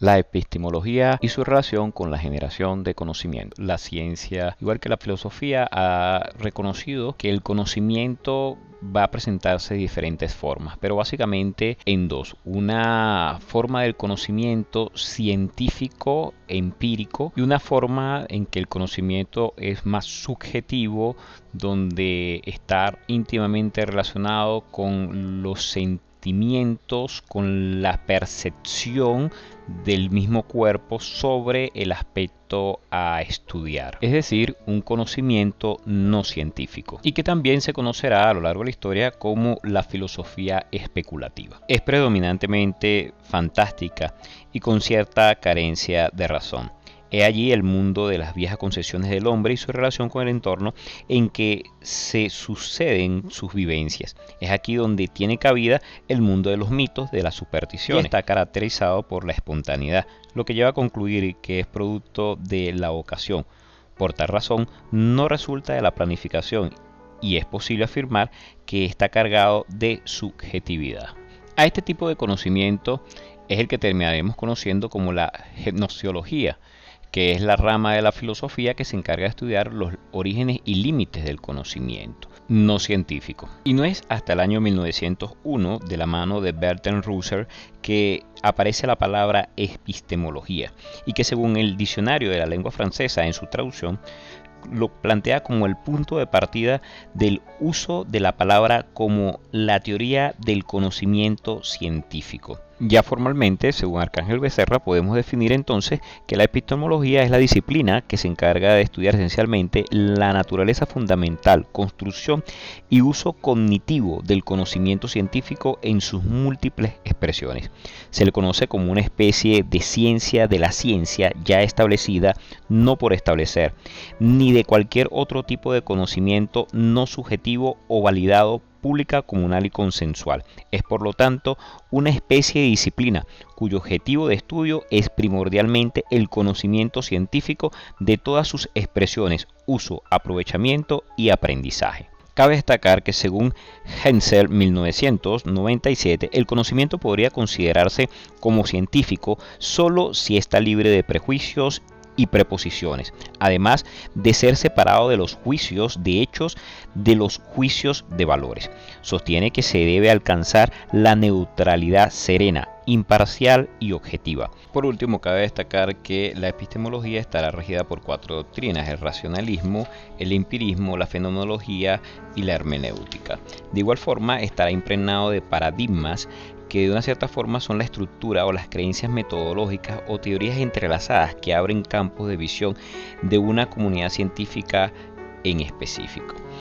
La epistemología y su relación con la generación de conocimiento. La ciencia, igual que la filosofía, ha reconocido que el conocimiento va a presentarse de diferentes formas, pero básicamente en dos. Una forma del conocimiento científico, empírico, y una forma en que el conocimiento es más subjetivo, donde está íntimamente relacionado con los sentidos con la percepción del mismo cuerpo sobre el aspecto a estudiar, es decir, un conocimiento no científico, y que también se conocerá a lo largo de la historia como la filosofía especulativa. Es predominantemente fantástica y con cierta carencia de razón. He allí el mundo de las viejas concepciones del hombre y su relación con el entorno en que se suceden sus vivencias. Es aquí donde tiene cabida el mundo de los mitos, de la superstición. Está caracterizado por la espontaneidad, lo que lleva a concluir que es producto de la ocasión. Por tal razón, no resulta de la planificación y es posible afirmar que está cargado de subjetividad. A este tipo de conocimiento es el que terminaremos conociendo como la genociología que es la rama de la filosofía que se encarga de estudiar los orígenes y límites del conocimiento no científico. Y no es hasta el año 1901, de la mano de Bertrand Russell, que aparece la palabra epistemología y que según el diccionario de la lengua francesa en su traducción lo plantea como el punto de partida del uso de la palabra como la teoría del conocimiento científico. Ya formalmente, según Arcángel Becerra, podemos definir entonces que la epistemología es la disciplina que se encarga de estudiar esencialmente la naturaleza fundamental, construcción y uso cognitivo del conocimiento científico en sus múltiples expresiones. Se le conoce como una especie de ciencia de la ciencia ya establecida, no por establecer, ni de cualquier otro tipo de conocimiento no subjetivo o validado pública, comunal y consensual. Es por lo tanto una especie de disciplina cuyo objetivo de estudio es primordialmente el conocimiento científico de todas sus expresiones, uso, aprovechamiento y aprendizaje. Cabe destacar que según Hensel 1997, el conocimiento podría considerarse como científico solo si está libre de prejuicios y preposiciones, además de ser separado de los juicios de hechos de los juicios de valores. Sostiene que se debe alcanzar la neutralidad serena, imparcial y objetiva. Por último, cabe destacar que la epistemología estará regida por cuatro doctrinas, el racionalismo, el empirismo, la fenomenología y la hermenéutica. De igual forma, estará impregnado de paradigmas que de una cierta forma son la estructura o las creencias metodológicas o teorías entrelazadas que abren campos de visión de una comunidad científica en específico.